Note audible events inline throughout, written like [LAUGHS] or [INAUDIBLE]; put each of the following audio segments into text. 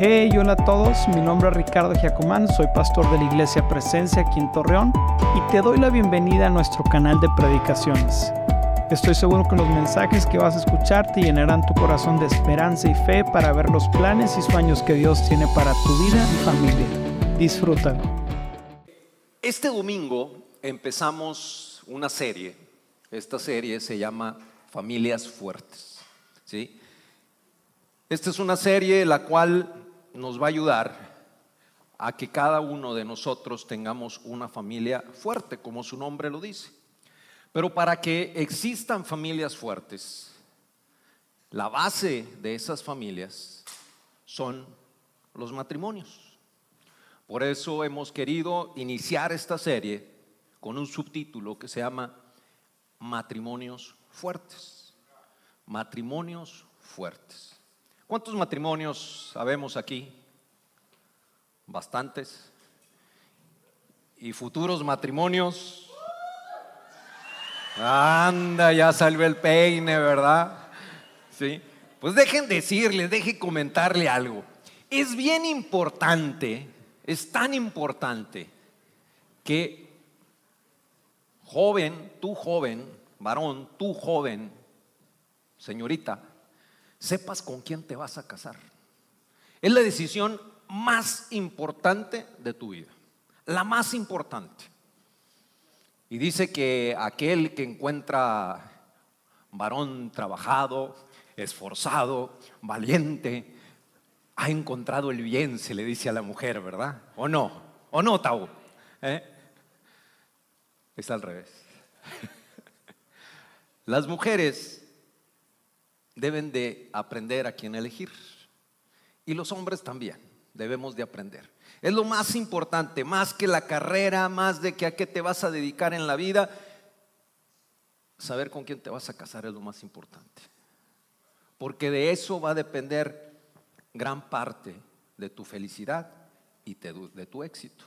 Hey, hola a todos, mi nombre es Ricardo Giacomán, soy pastor de la Iglesia Presencia aquí en Torreón y te doy la bienvenida a nuestro canal de predicaciones. Estoy seguro que los mensajes que vas a escuchar te llenarán tu corazón de esperanza y fe para ver los planes y sueños que Dios tiene para tu vida y familia. Disfrútalo. Este domingo empezamos una serie. Esta serie se llama Familias Fuertes. ¿sí? Esta es una serie la cual nos va a ayudar a que cada uno de nosotros tengamos una familia fuerte, como su nombre lo dice. Pero para que existan familias fuertes, la base de esas familias son los matrimonios. Por eso hemos querido iniciar esta serie con un subtítulo que se llama Matrimonios Fuertes. Matrimonios Fuertes. ¿Cuántos matrimonios sabemos aquí? Bastantes. ¿Y futuros matrimonios? Anda, ya salió el peine, ¿verdad? Sí. Pues dejen decirles, dejen comentarle algo. Es bien importante, es tan importante que joven, tú joven, varón, tú joven, señorita, sepas con quién te vas a casar. Es la decisión más importante de tu vida, la más importante. Y dice que aquel que encuentra varón trabajado, esforzado, valiente, ha encontrado el bien, se le dice a la mujer, ¿verdad? ¿O no? ¿O no, Tau? ¿Eh? Es al revés. [LAUGHS] Las mujeres deben de aprender a quién elegir. Y los hombres también debemos de aprender. Es lo más importante, más que la carrera, más de que a qué te vas a dedicar en la vida. Saber con quién te vas a casar es lo más importante. Porque de eso va a depender gran parte de tu felicidad y de tu éxito.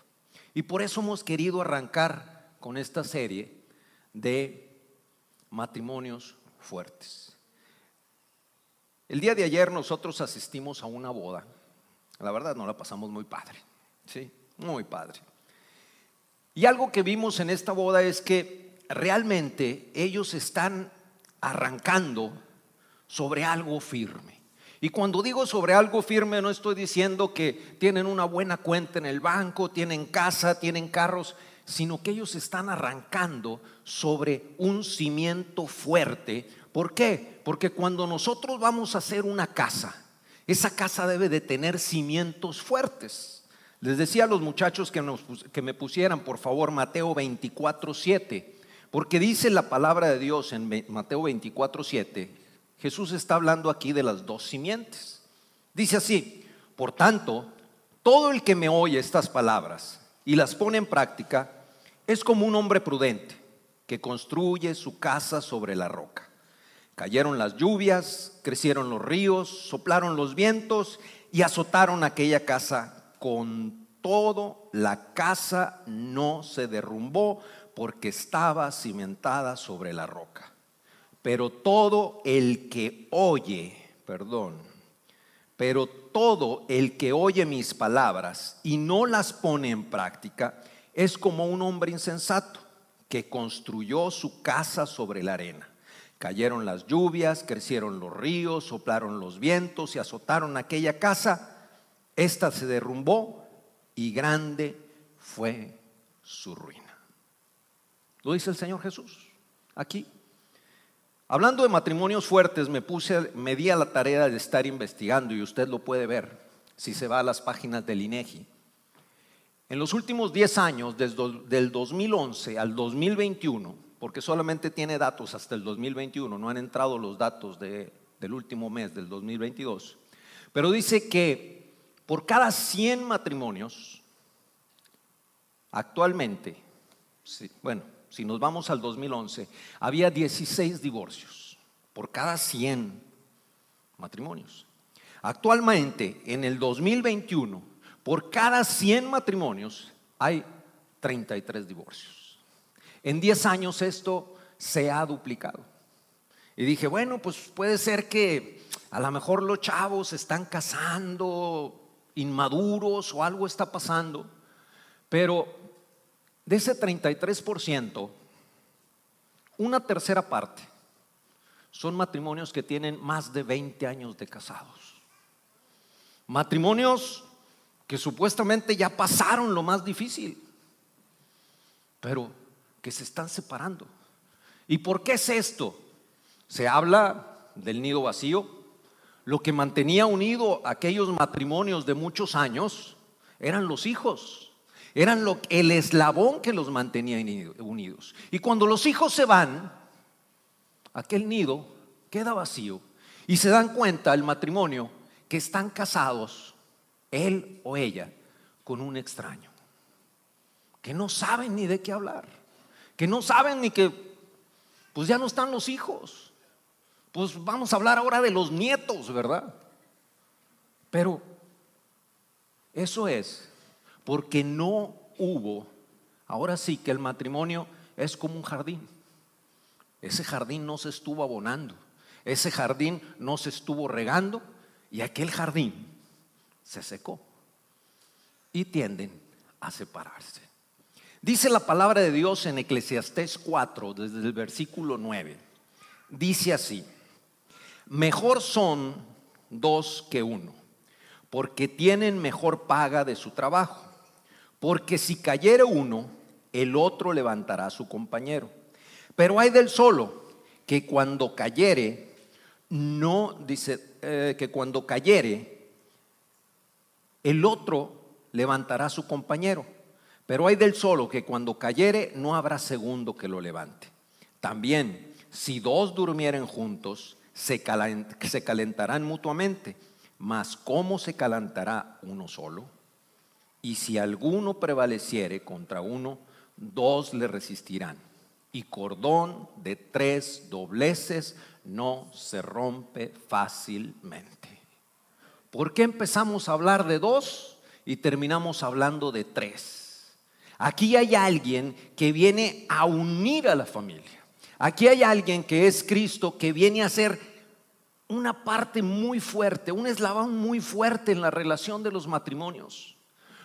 Y por eso hemos querido arrancar con esta serie de matrimonios fuertes. El día de ayer nosotros asistimos a una boda. La verdad no la pasamos muy padre. Sí, muy padre. Y algo que vimos en esta boda es que realmente ellos están arrancando sobre algo firme. Y cuando digo sobre algo firme no estoy diciendo que tienen una buena cuenta en el banco, tienen casa, tienen carros, sino que ellos están arrancando sobre un cimiento fuerte ¿Por qué? Porque cuando nosotros vamos a hacer una casa, esa casa debe de tener cimientos fuertes. Les decía a los muchachos que, que me pusieran, por favor, Mateo 24, 7, porque dice la palabra de Dios en Mateo 24, 7, Jesús está hablando aquí de las dos simientes. Dice así, por tanto, todo el que me oye estas palabras y las pone en práctica es como un hombre prudente que construye su casa sobre la roca. Cayeron las lluvias, crecieron los ríos, soplaron los vientos y azotaron aquella casa. Con todo, la casa no se derrumbó porque estaba cimentada sobre la roca. Pero todo el que oye, perdón, pero todo el que oye mis palabras y no las pone en práctica es como un hombre insensato que construyó su casa sobre la arena. Cayeron las lluvias, crecieron los ríos, soplaron los vientos y azotaron aquella casa. Esta se derrumbó y grande fue su ruina. Lo dice el Señor Jesús aquí. Hablando de matrimonios fuertes, me puse, me di a la tarea de estar investigando y usted lo puede ver si se va a las páginas del INEGI. En los últimos 10 años, desde el 2011 al 2021, porque solamente tiene datos hasta el 2021, no han entrado los datos del último mes, del 2022. Pero dice que por cada 100 matrimonios, actualmente, bueno, si nos vamos al 2011, había 16 divorcios por cada 100 matrimonios. Actualmente, en el 2021, por cada 100 matrimonios hay 33 divorcios. En 10 años esto se ha duplicado. Y dije, bueno, pues puede ser que a lo mejor los chavos están casando inmaduros o algo está pasando, pero de ese 33%, una tercera parte son matrimonios que tienen más de 20 años de casados. Matrimonios que supuestamente ya pasaron lo más difícil, pero que se están separando. ¿Y por qué es esto? Se habla del nido vacío. Lo que mantenía unido aquellos matrimonios de muchos años eran los hijos. Eran el eslabón que los mantenía unidos. Y cuando los hijos se van, aquel nido queda vacío. Y se dan cuenta el matrimonio que están casados, él o ella, con un extraño. Que no saben ni de qué hablar. Que no saben ni que, pues ya no están los hijos. Pues vamos a hablar ahora de los nietos, ¿verdad? Pero eso es porque no hubo, ahora sí que el matrimonio es como un jardín. Ese jardín no se estuvo abonando, ese jardín no se estuvo regando y aquel jardín se secó y tienden a separarse. Dice la palabra de Dios en Eclesiastés 4, desde el versículo 9. Dice así, mejor son dos que uno, porque tienen mejor paga de su trabajo. Porque si cayere uno, el otro levantará a su compañero. Pero hay del solo que cuando cayere, no, dice, eh, que cuando cayere, el otro levantará a su compañero. Pero hay del solo que cuando cayere, no habrá segundo que lo levante. También, si dos durmieren juntos, se, calentarán mutuamente. Mas ¿cómo se calentará uno solo? Y si alguno prevaleciere contra uno, dos le resistirán. Y cordón de tres dobleces no se rompe fácilmente. ¿Por qué empezamos a hablar de dos y terminamos hablando de tres? Aquí hay alguien que viene a unir a la familia. Aquí hay alguien que es Cristo que viene a ser una parte muy fuerte, un eslabón muy fuerte en la relación de los matrimonios.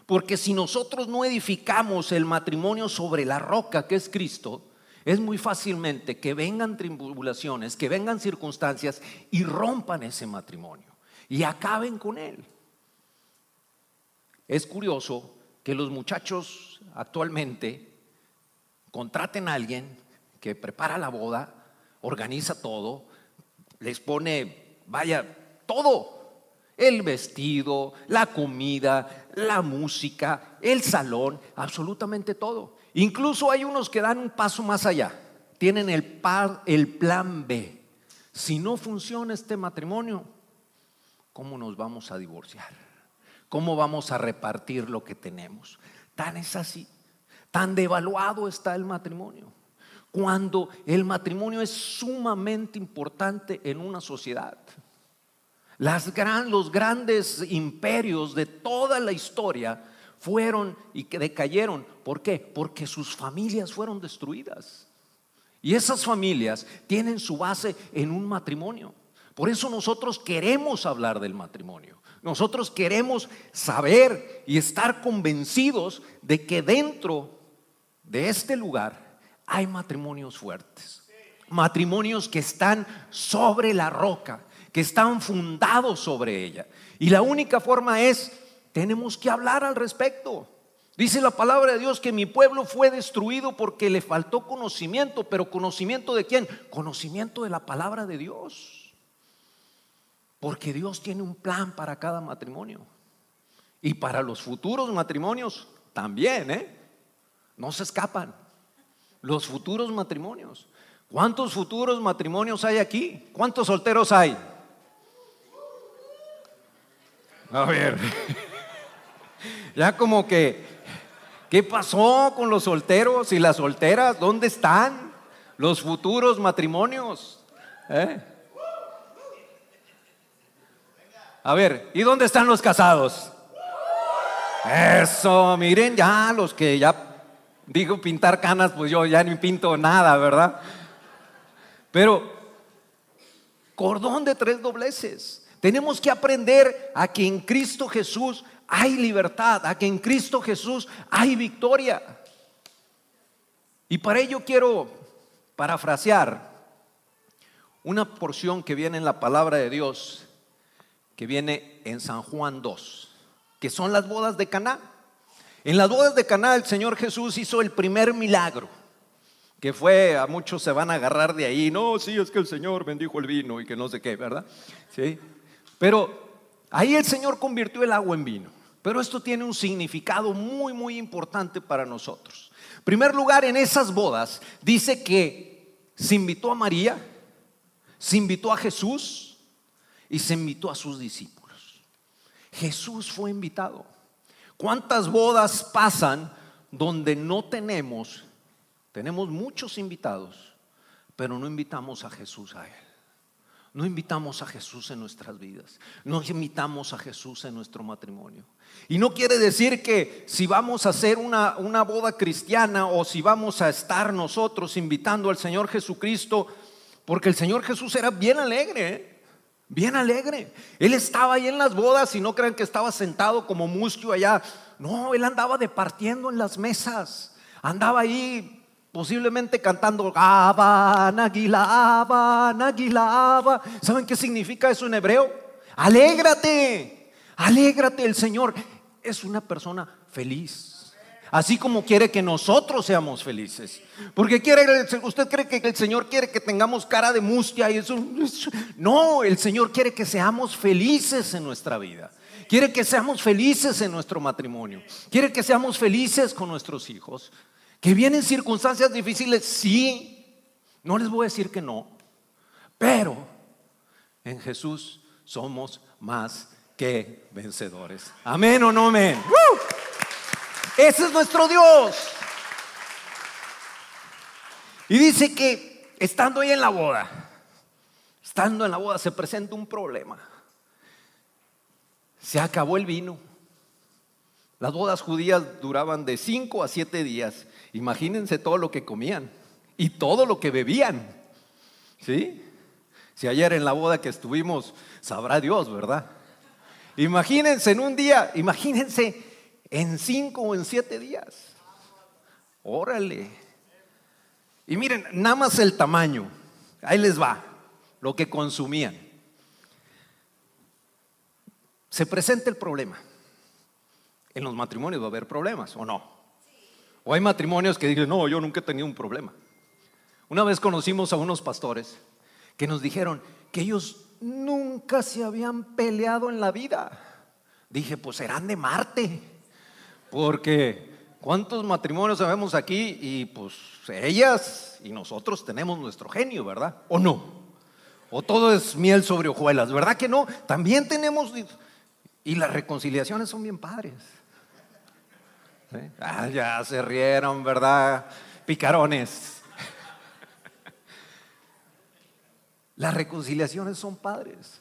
Porque si nosotros no edificamos el matrimonio sobre la roca que es Cristo, es muy fácilmente que vengan tribulaciones, que vengan circunstancias y rompan ese matrimonio y acaben con él. Es curioso que los muchachos actualmente contraten a alguien que prepara la boda, organiza todo, les pone, vaya, todo, el vestido, la comida, la música, el salón, absolutamente todo. Incluso hay unos que dan un paso más allá. Tienen el, plan B. Si no funciona este matrimonio, ¿cómo nos vamos a divorciar? ¿Cómo vamos a repartir lo que tenemos? Tan es así. Tan devaluado está el matrimonio. Cuando el matrimonio es sumamente importante en una sociedad los grandes imperios de toda la historia fueron y que decayeron. ¿Por qué? Porque sus familias fueron destruidas. Y esas familias tienen su base en un matrimonio. Por eso nosotros queremos hablar del matrimonio. Nosotros queremos saber y estar convencidos de que dentro de este lugar hay matrimonios fuertes. Matrimonios que están sobre la roca, que están fundados sobre ella. Y la única forma es, tenemos que hablar al respecto. Dice la palabra de Dios que mi pueblo fue destruido porque le faltó conocimiento, pero conocimiento de quién? Conocimiento de la palabra de Dios. Porque Dios tiene un plan para cada matrimonio. Y para los futuros matrimonios también, ¿eh? No se escapan. Los futuros matrimonios. ¿Cuántos futuros matrimonios hay aquí? ¿Cuántos solteros hay? A ver. [LAUGHS] Ya como que, ¿qué pasó con los solteros y las solteras? ¿Dónde están los futuros matrimonios? ¿Eh? A ver, ¿y dónde están los casados? Eso, miren ya los que ya digo pintar canas, pues yo ya ni pinto nada, ¿verdad? Pero cordón de tres dobleces. Tenemos que aprender a que en Cristo Jesús hay libertad, a que en Cristo Jesús hay victoria. Y para ello quiero parafrasear una porción que viene en la palabra de Dios, que viene en San Juan 2, que son las bodas de Caná. En las bodas de Caná el Señor Jesús hizo el primer milagro, que fue a muchos se van a agarrar de ahí, no, sí, es que el Señor bendijo el vino y que no sé qué, ¿verdad? Sí. Pero ahí el Señor convirtió el agua en vino. Pero esto tiene un significado muy, muy importante para nosotros. En primer lugar, en esas bodas dice que se invitó a María, se invitó a Jesús y se invitó a sus discípulos. Jesús fue invitado. ¿Cuántas bodas pasan donde no tenemos, tenemos muchos invitados, pero no invitamos a Jesús a él? No invitamos a Jesús en nuestras vidas. No invitamos a Jesús en nuestro matrimonio. Y no quiere decir que si vamos a hacer una, una, boda cristiana o si vamos a estar nosotros invitando al Señor Jesucristo, porque el Señor Jesús era bien alegre, ¿eh? Bien alegre. Él estaba ahí en las bodas y no crean que estaba sentado como mustio allá. No, él andaba departiendo en las mesas. Andaba ahí posiblemente cantando ¿Saben qué significa eso en hebreo? Alégrate, alégrate, el Señor es una persona feliz. Así como quiere que nosotros seamos felices. Porque quiere, usted cree que el Señor quiere que tengamos cara de mustia y eso. No, el Señor quiere que seamos felices en nuestra vida. Quiere que seamos felices en nuestro matrimonio. Quiere que seamos felices con nuestros hijos. Que vienen circunstancias difíciles, sí, no les voy a decir que no, pero en Jesús somos más que vencedores. Amén o no amén. Ese es nuestro Dios. Y dice que estando ahí en la boda, estando en la boda se presenta un problema. Se acabó el vino. Las bodas judías duraban de 5 a 7 días Imagínense todo lo que comían y todo lo que bebían. ¿Sí? Si ayer en la boda que estuvimos, sabrá Dios, ¿verdad? Imagínense en un día, imagínense en cinco o en siete días. Órale. Y miren, nada más el tamaño. Ahí les va, lo que consumían. Se presenta el problema. En los matrimonios va a haber problemas, ¿o no? O hay matrimonios que dicen, no, yo nunca he tenido un problema. Una vez conocimos a unos pastores que nos dijeron que ellos nunca se habían peleado en la vida. Dije, pues serán de Marte, porque ¿cuántos matrimonios sabemos aquí? Y pues ellas y nosotros tenemos nuestro genio, ¿verdad? ¿O no? O todo es miel sobre hojuelas, ¿verdad que no? También tenemos... Y las reconciliaciones son bien padres. Ah, ya se rieron, ¿verdad? Picarones. [LAUGHS] Las reconciliaciones son padres.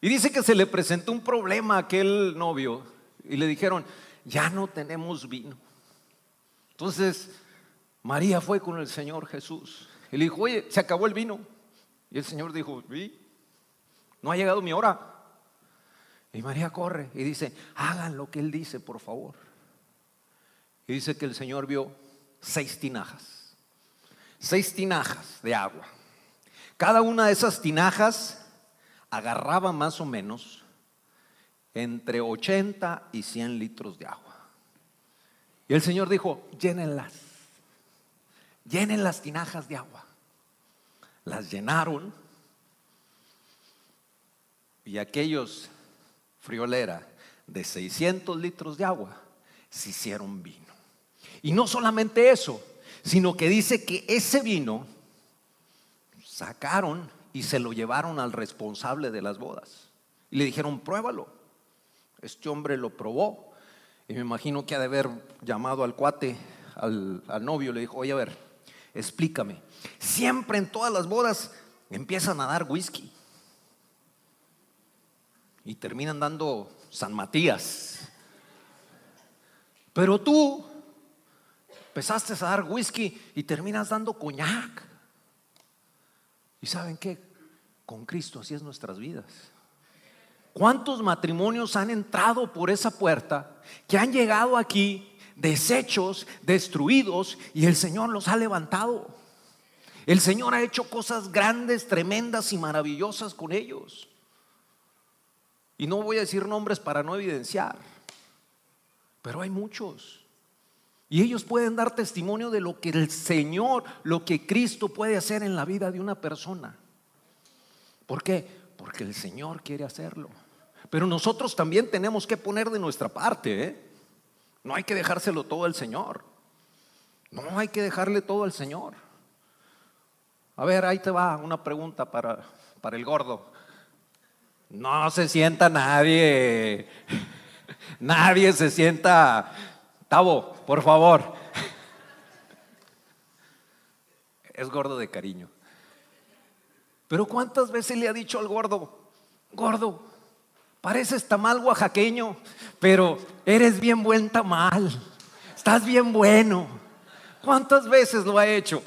Y dice que se le presentó un problema a aquel novio y le dijeron, ya no tenemos vino. Entonces, María fue con el Señor Jesús y le dijo, oye, se acabó el vino. Y el Señor dijo, ¿Sí? no ha llegado mi hora. Y María corre y dice, hagan lo que Él dice, por favor. Y dice que el Señor vio seis tinajas, seis tinajas de agua. Cada una de esas tinajas agarraba más o menos entre 80 y 100 litros de agua. Y el Señor dijo, llénenlas, llenen las tinajas de agua. Las llenaron y aquellos friolera de 600 litros de agua se hicieron vino. Y no solamente eso, sino que dice que ese vino sacaron y se lo llevaron al responsable de las bodas. Y le dijeron, pruébalo. Este hombre lo probó. Y me imagino que ha de haber llamado al cuate, al, novio, le dijo, oye, a ver, explícame. Siempre en todas las bodas empiezan a dar whisky. Y terminan dando San Matías. Pero tú empezaste a dar whisky y terminas dando coñac. ¿Y saben qué? Con Cristo así es nuestras vidas. ¿Cuántos matrimonios han entrado por esa puerta que han llegado aquí deshechos, destruidos y el Señor los ha levantado? El Señor ha hecho cosas grandes, tremendas y maravillosas con ellos. Y no voy a decir nombres para no evidenciar, pero hay muchos. Y ellos pueden dar testimonio de lo que el Señor, lo que Cristo puede hacer en la vida de una persona. ¿Por qué? Porque el Señor quiere hacerlo. Pero nosotros también tenemos que poner de nuestra parte. ¿eh? No hay que dejárselo todo al Señor. No hay que dejarle todo al Señor. A ver, ahí te va una pregunta para, para el gordo. No se sienta nadie. [LAUGHS] Nadie se sienta. Tavo, por favor. [LAUGHS] Es gordo de cariño. Pero ¿cuántas veces le ha dicho al gordo, gordo, pareces tamal oaxaqueño, pero eres bien buen tamal, estás bien bueno? ¿Cuántas veces lo ha hecho?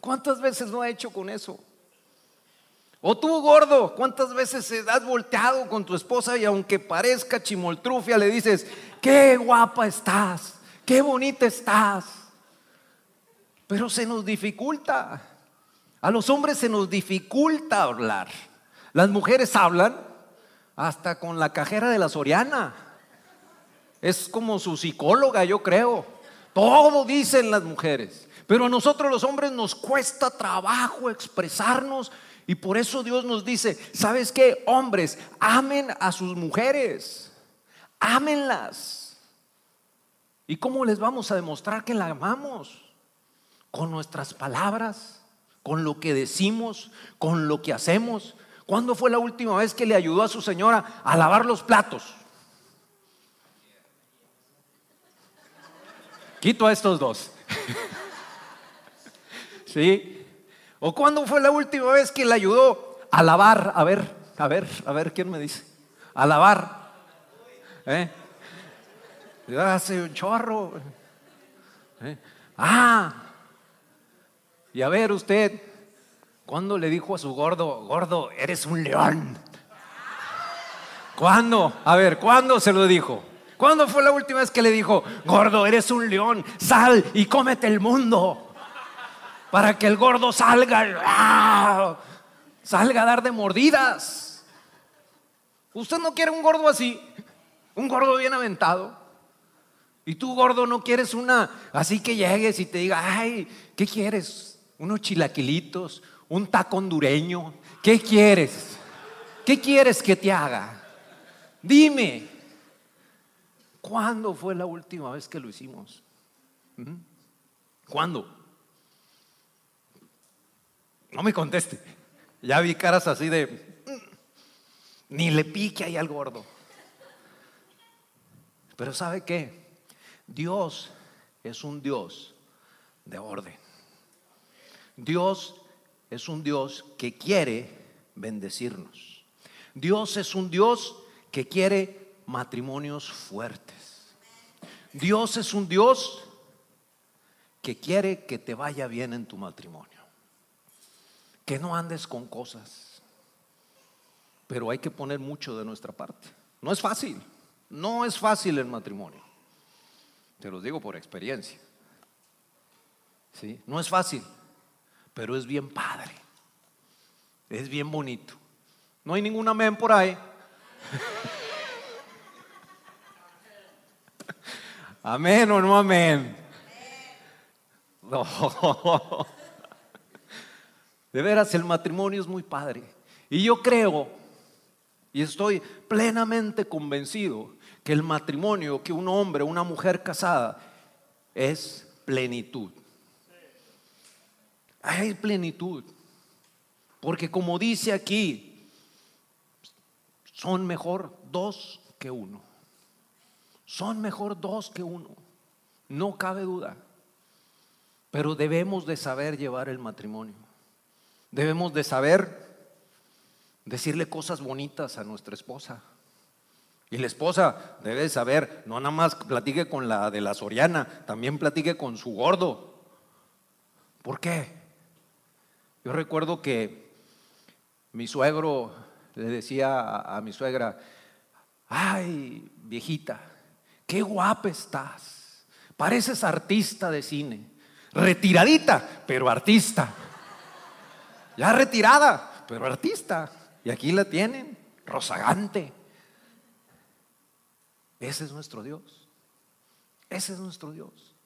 ¿Cuántas veces lo ha hecho con eso? O tú, gordo, ¿cuántas veces has volteado con tu esposa y aunque parezca chimoltrufia, le dices, qué guapa estás, qué bonita estás? Pero se nos dificulta. A los hombres se nos dificulta hablar. Las mujeres hablan hasta con la cajera de la Soriana. Es como su psicóloga, yo creo. Todo dicen las mujeres. Pero a nosotros los hombres nos cuesta trabajo expresarnos y por eso Dios nos dice, ¿sabes qué? Hombres, amen a sus mujeres. Ámenlas. ¿Y cómo les vamos a demostrar que la amamos? Con nuestras palabras, con lo que decimos, con lo que hacemos. ¿Cuándo fue la última vez que le ayudó a su señora a lavar los platos? Quito a estos dos. [LAUGHS] ¿Sí? ¿O cuándo fue la última vez que le ayudó a lavar? A ver, a ver, a ver, ¿quién me dice? A lavar. ¿Eh? Hace un chorro. ¿Eh? Ah, y a ver usted, ¿cuándo le dijo a su gordo, gordo, eres un león? ¿Cuándo? A ver, ¿cuándo se lo dijo? ¿Cuándo fue la última vez que le dijo, gordo, eres un león, sal y cómete el mundo? para que el gordo salga, salga a dar de mordidas. Usted no quiere un gordo así, un gordo bien aventado. Y tú, gordo, no quieres una así que llegues y te diga, ay, ¿qué quieres? Unos chilaquilitos, un taco hondureño. ¿Qué quieres? ¿Qué quieres que te haga? Dime, ¿cuándo fue la última vez que lo hicimos? ¿Mm? ¿Cuándo? No me conteste. Ya vi caras así de, mm, ni le pique ahí al gordo. Pero ¿sabe qué? Dios es un Dios de orden. Dios es un Dios que quiere bendecirnos. Dios es un Dios que quiere matrimonios fuertes. Dios es un Dios que quiere que te vaya bien en tu matrimonio que no andes con cosas. Pero hay que poner mucho de nuestra parte. No es fácil, no es fácil el matrimonio. Te lo digo por experiencia. ¿Sí? No es fácil, pero es bien padre. Es bien bonito. No hay ningún amén por ahí. [LAUGHS] amén o no amén. [LAUGHS] No. De veras, el matrimonio es muy padre. Y yo creo, y estoy plenamente convencido, que el matrimonio, que un hombre, una mujer casada, es plenitud. Hay plenitud. Porque como dice aquí, son mejor dos que uno. Son mejor dos que uno. No cabe duda. Pero debemos de saber llevar el matrimonio. Debemos de saber decirle cosas bonitas a nuestra esposa. Y la esposa debe saber, no nada más platique con la de la Soriana, también platique con su gordo. ¿Por qué? Yo recuerdo que mi suegro le decía a, mi suegra, ay, viejita, qué guapa estás. Pareces artista de cine. Retiradita, pero artista. Ya retirada, pero artista. Y aquí la tienen, rozagante. Ese es nuestro Dios. Ese es nuestro Dios.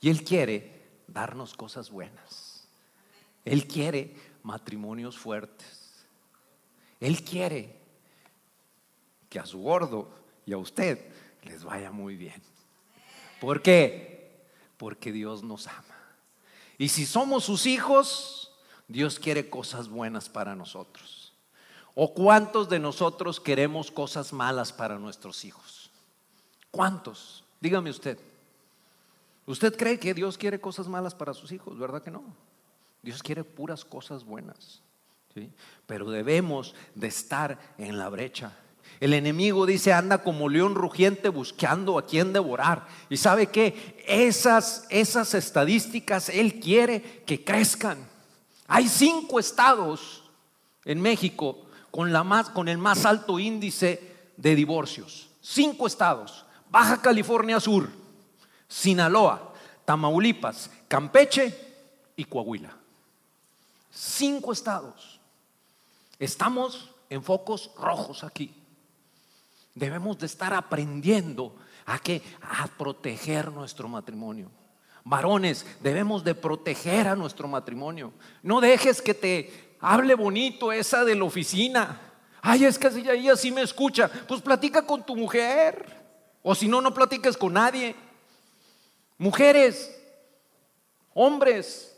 Y Él quiere darnos cosas buenas. Él quiere matrimonios fuertes. Él quiere que a su gordo y a usted les vaya muy bien. ¿Por qué? Porque Dios nos ama. Y si somos sus hijos, Dios quiere cosas buenas para nosotros. ¿O cuántos de nosotros queremos cosas malas para nuestros hijos? ¿Cuántos? Dígame usted. ¿Usted cree que Dios quiere cosas malas para sus hijos? ¿Verdad que no? Dios quiere puras cosas buenas. ¿sí? Pero debemos de estar en la brecha. El enemigo dice, anda como león rugiente buscando a quien devorar. Y sabe que esas, esas estadísticas Él quiere que crezcan. Hay cinco estados en México con, la más, con el más alto índice de divorcios. Cinco estados. Baja California Sur, Sinaloa, Tamaulipas, Campeche y Coahuila. Cinco estados. Estamos en focos rojos aquí. Debemos de estar aprendiendo a que a proteger nuestro matrimonio. Varones, debemos de proteger a nuestro matrimonio. No dejes que te hable bonito esa de la oficina. Ay, es que ella así me escucha. Pues platica con tu mujer. O si no, no platiques con nadie. Mujeres, hombres,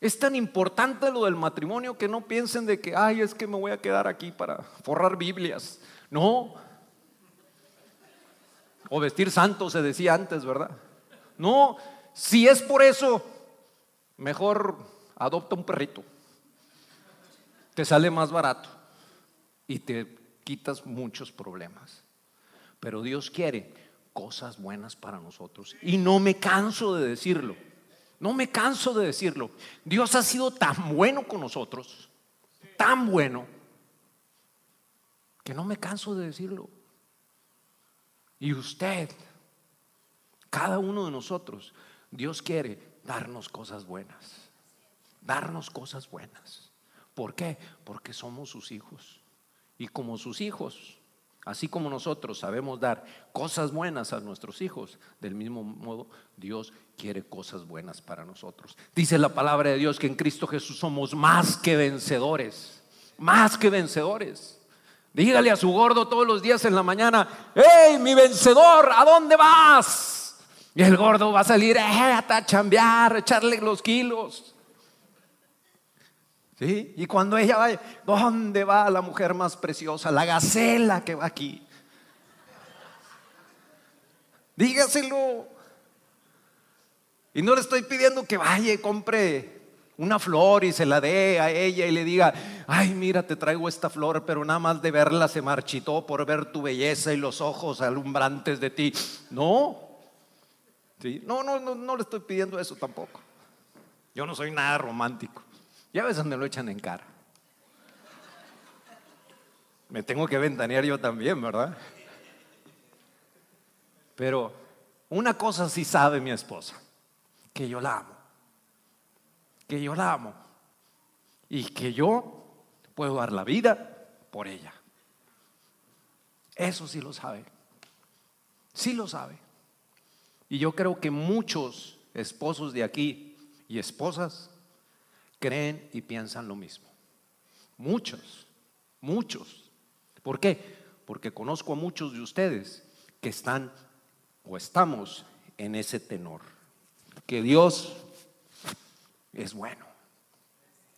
es tan importante lo del matrimonio que no piensen de que, ay, es que me voy a quedar aquí para forrar Biblias. No, o vestir santo se decía antes, ¿verdad? No, si es por eso, mejor adopta un perrito. Te sale más barato y te quitas muchos problemas. Pero Dios quiere cosas buenas para nosotros. Y no me canso de decirlo. No me canso de decirlo. Dios ha sido tan bueno con nosotros, tan bueno, que no me canso de decirlo. Y usted, cada uno de nosotros, Dios quiere darnos cosas buenas. Darnos cosas buenas. ¿Por qué? Porque somos sus hijos. Y como sus hijos, así como nosotros sabemos dar cosas buenas a nuestros hijos, del mismo modo Dios quiere cosas buenas para nosotros. Dice la palabra de Dios que en Cristo Jesús somos más que vencedores. Más que vencedores. Dígale a su gordo todos los días en la mañana, ¡Hey, mi vencedor! ¿A dónde vas? Y el gordo va a salir eh, a chambear, echarle los kilos. Y cuando ella va, ¿dónde va la mujer más preciosa? La gacela que va aquí. Dígaselo. Y no le estoy pidiendo que vaya y compre una flor y se la dé a ella y le diga, ay, mira, te traigo esta flor, pero nada más de verla se marchitó por ver tu belleza y los ojos alumbrantes de ti. No, no, no, no, no le estoy pidiendo eso tampoco. Yo no soy nada romántico. Ya veces me lo echan en cara. Me tengo que ventanear yo también, ¿verdad? Pero una cosa sí sabe mi esposa, que yo la amo que yo la amo y que yo puedo dar la vida por ella. Eso sí lo sabe. Sí lo sabe. Y yo creo que muchos esposos de aquí y esposas creen y piensan lo mismo. Muchos, muchos. ¿Por qué? Porque conozco a muchos de ustedes que están o estamos en ese tenor. Que Dios es bueno.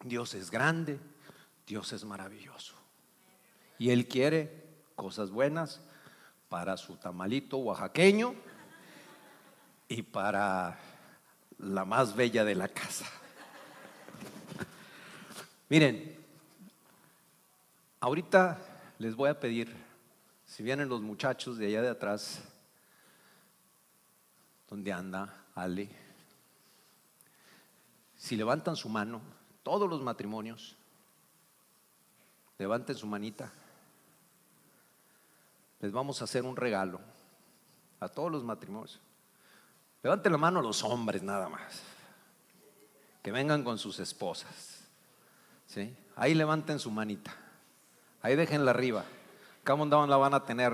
Dios es grande, Dios es maravilloso. Y Él quiere cosas buenas para su tamalito oaxaqueño y para la más bella de la casa. Miren, ahorita les voy a pedir, si vienen los muchachos de allá de atrás, donde anda Ale, si levantan su mano, todos los matrimonios, levanten su manita. Les vamos a hacer un regalo a todos los matrimonios. Levanten la mano los hombres nada más. Que vengan con sus esposas. ¿Sí? Ahí levanten su manita. Ahí déjenla arriba. Acá la van a tener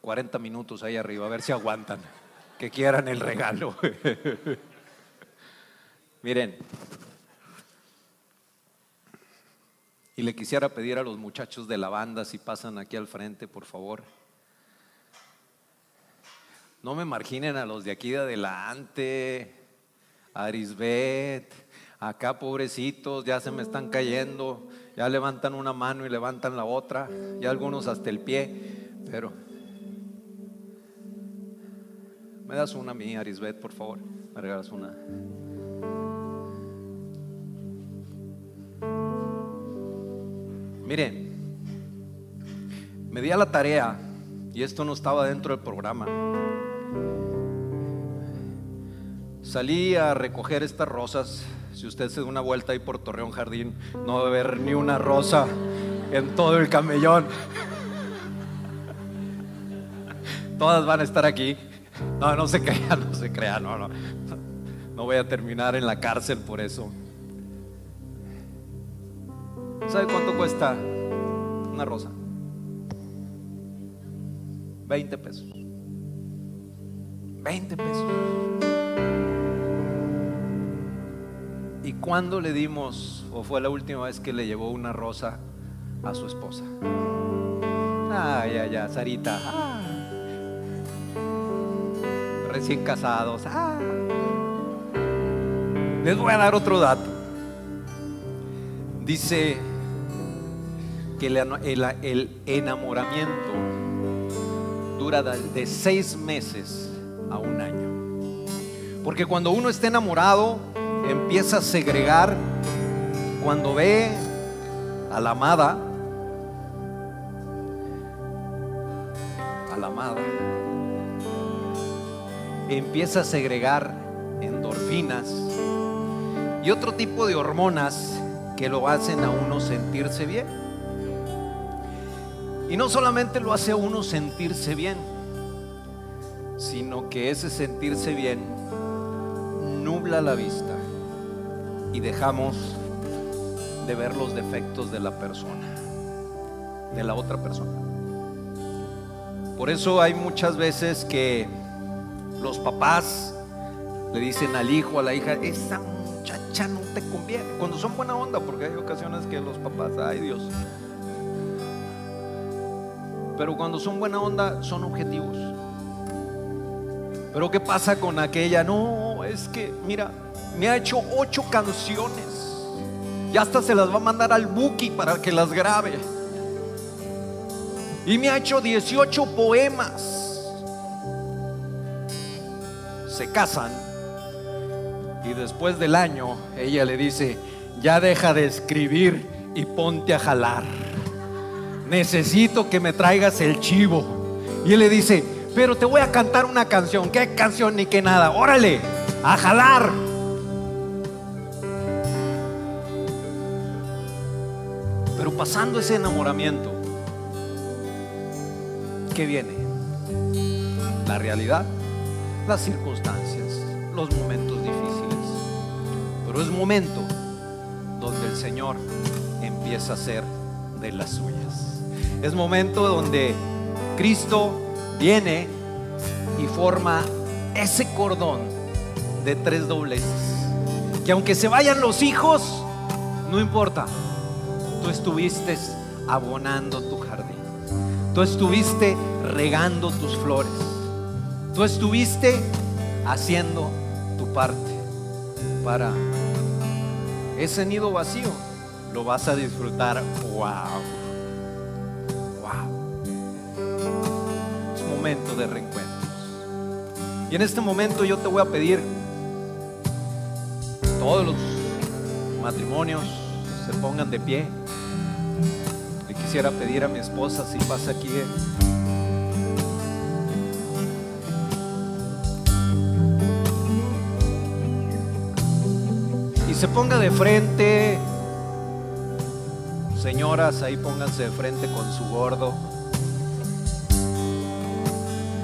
40 minutos ahí arriba, a ver si aguantan. Que quieran el regalo. [LAUGHS] Miren. Y le quisiera pedir a los muchachos de la banda si pasan aquí al frente, por favor. No me marginen a los de aquí de adelante, Arisbet, acá pobrecitos, ya se me están cayendo, ya levantan una mano y levantan la otra, ya algunos hasta el pie, pero me das una a mí, Arisbet, por favor, me regalas una. Miren, me di a la tarea, y esto no estaba dentro del programa, Salí a recoger estas rosas. Si usted se da una vuelta ahí por Torreón Jardín, no va a ver ni una rosa en todo el camellón. Todas van a estar aquí. No, no se crea, no se crea, no, no. No voy a terminar en la cárcel por eso. ¿Sabe cuánto cuesta una rosa? 20 pesos. 20 pesos. ¿Y cuándo le dimos, o fue la última vez que le llevó una rosa a su esposa? Ah, ya, ya, Sarita. Recién casados. Les voy a dar otro dato. Dice que el, el enamoramiento dura de seis meses a un año. Porque cuando uno está enamorado, empieza a segregar cuando ve a la amada, a la amada, empieza a segregar endorfinas y otro tipo de hormonas que lo hacen a uno sentirse bien. Y no solamente lo hace a uno sentirse bien, sino que ese sentirse bien nubla la vista y dejamos de ver los defectos de la persona, de la otra persona. Por eso hay muchas veces que los papás le dicen al hijo, a la hija, esa muchacha no te conviene. Cuando son buena onda, porque hay ocasiones que los papás, ay Dios. Pero cuando son buena onda, son objetivos. Pero ¿qué pasa con aquella? No, es que, mira, me ha hecho ocho canciones. Y hasta se las va a mandar al Buki para que las grabe. Y me ha hecho 18 poemas. Se casan. Y después del año, ella le dice, ya deja de escribir y ponte a jalar. Necesito que me traigas el chivo. Y él le dice, pero te voy a cantar una canción. ¿Qué canción ni qué nada? Órale, a jalar. Pasando ese enamoramiento, ¿qué viene? La realidad, las circunstancias, los momentos difíciles. Pero es momento donde el Señor empieza a ser de las suyas. Es momento donde Cristo viene y forma ese cordón de tres dobleces. Que aunque se vayan los hijos, no importa tú estuviste abonando tu jardín. Tú estuviste regando tus flores. Tú estuviste haciendo tu parte para ese nido vacío. Lo vas a disfrutar. Wow. Wow. Es momento de reencuentros. Y en este momento yo te voy a pedir todos los matrimonios se pongan de pie quisiera pedir a mi esposa si pasa aquí. Eh. Y se ponga de frente, Señoras, ahí pónganse de frente con su gordo.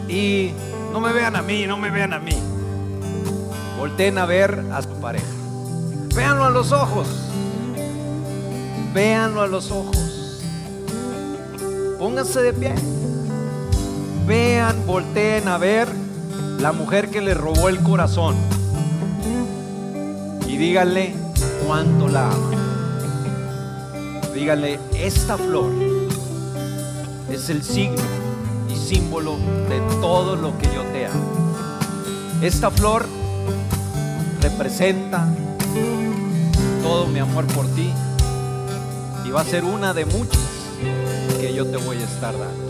Y no me vean a mí, no me vean a mí. Volten a ver a su pareja. Véanlo a los ojos. Véanlo a los ojos. Pónganse de pie. Vean, volteen a ver la mujer que le robó el corazón. Y díganle cuánto la ama. Díganle, esta flor es el signo y símbolo de todo lo que yo te amo. Esta flor representa todo mi amor por ti y va a ser una de muchas que yo te voy a estar dando.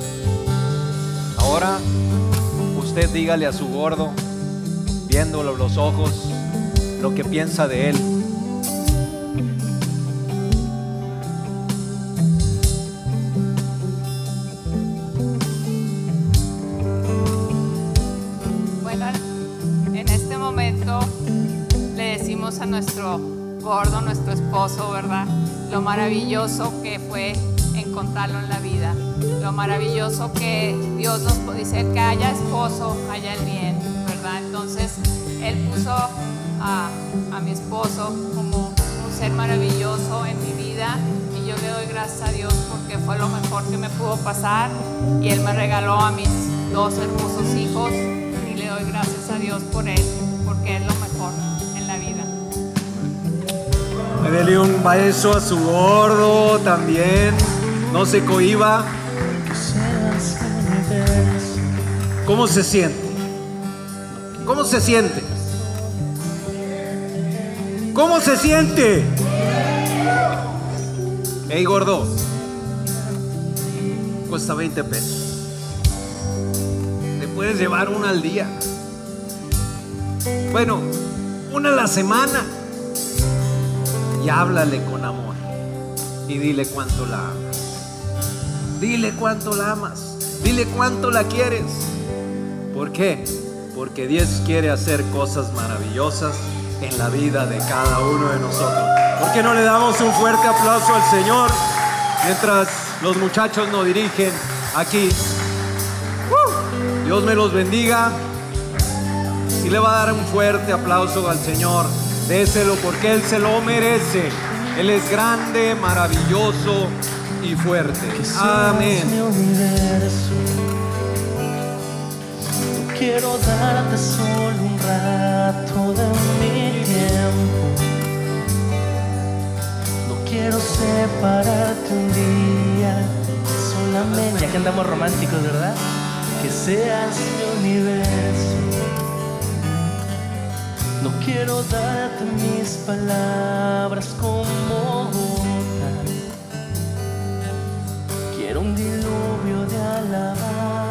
Ahora usted dígale a su gordo, viéndolo los ojos, lo que piensa de él. Bueno, en este momento le decimos a nuestro gordo, nuestro esposo, ¿verdad? Lo maravilloso que fue encontrarlo en la vida. Lo maravilloso que Dios nos dice que haya esposo, haya el bien, ¿verdad? Entonces, Él puso a, a mi esposo como un ser maravilloso en mi vida y yo le doy gracias a Dios porque fue lo mejor que me pudo pasar y Él me regaló a mis dos hermosos hijos y le doy gracias a Dios por Él porque es lo mejor en la vida. Dele un beso a su gordo también. No se cohiba. ¿Cómo se siente? ¿Cómo se siente? ¿Cómo se siente? Ey, gordo. Cuesta 20 pesos. Te puedes llevar una al día. Bueno, una a la semana. Y háblale con amor. Y dile cuánto la amas. Dile cuánto la amas. Dile cuánto la quieres. ¿Por qué? Porque Dios quiere hacer cosas maravillosas en la vida de cada uno de nosotros. ¿Por qué no le damos un fuerte aplauso al Señor mientras los muchachos nos dirigen aquí? Dios me los bendiga. Y le va a dar un fuerte aplauso al Señor. Déselo porque Él se lo merece. Él es grande, maravilloso y fuerte. Amén. No quiero darte solo un rato de mi tiempo. No quiero separarte un día solamente. Ya que andamos románticos, ¿verdad? Que seas mi universo. No quiero darte mis palabras como un diluvio de alabanza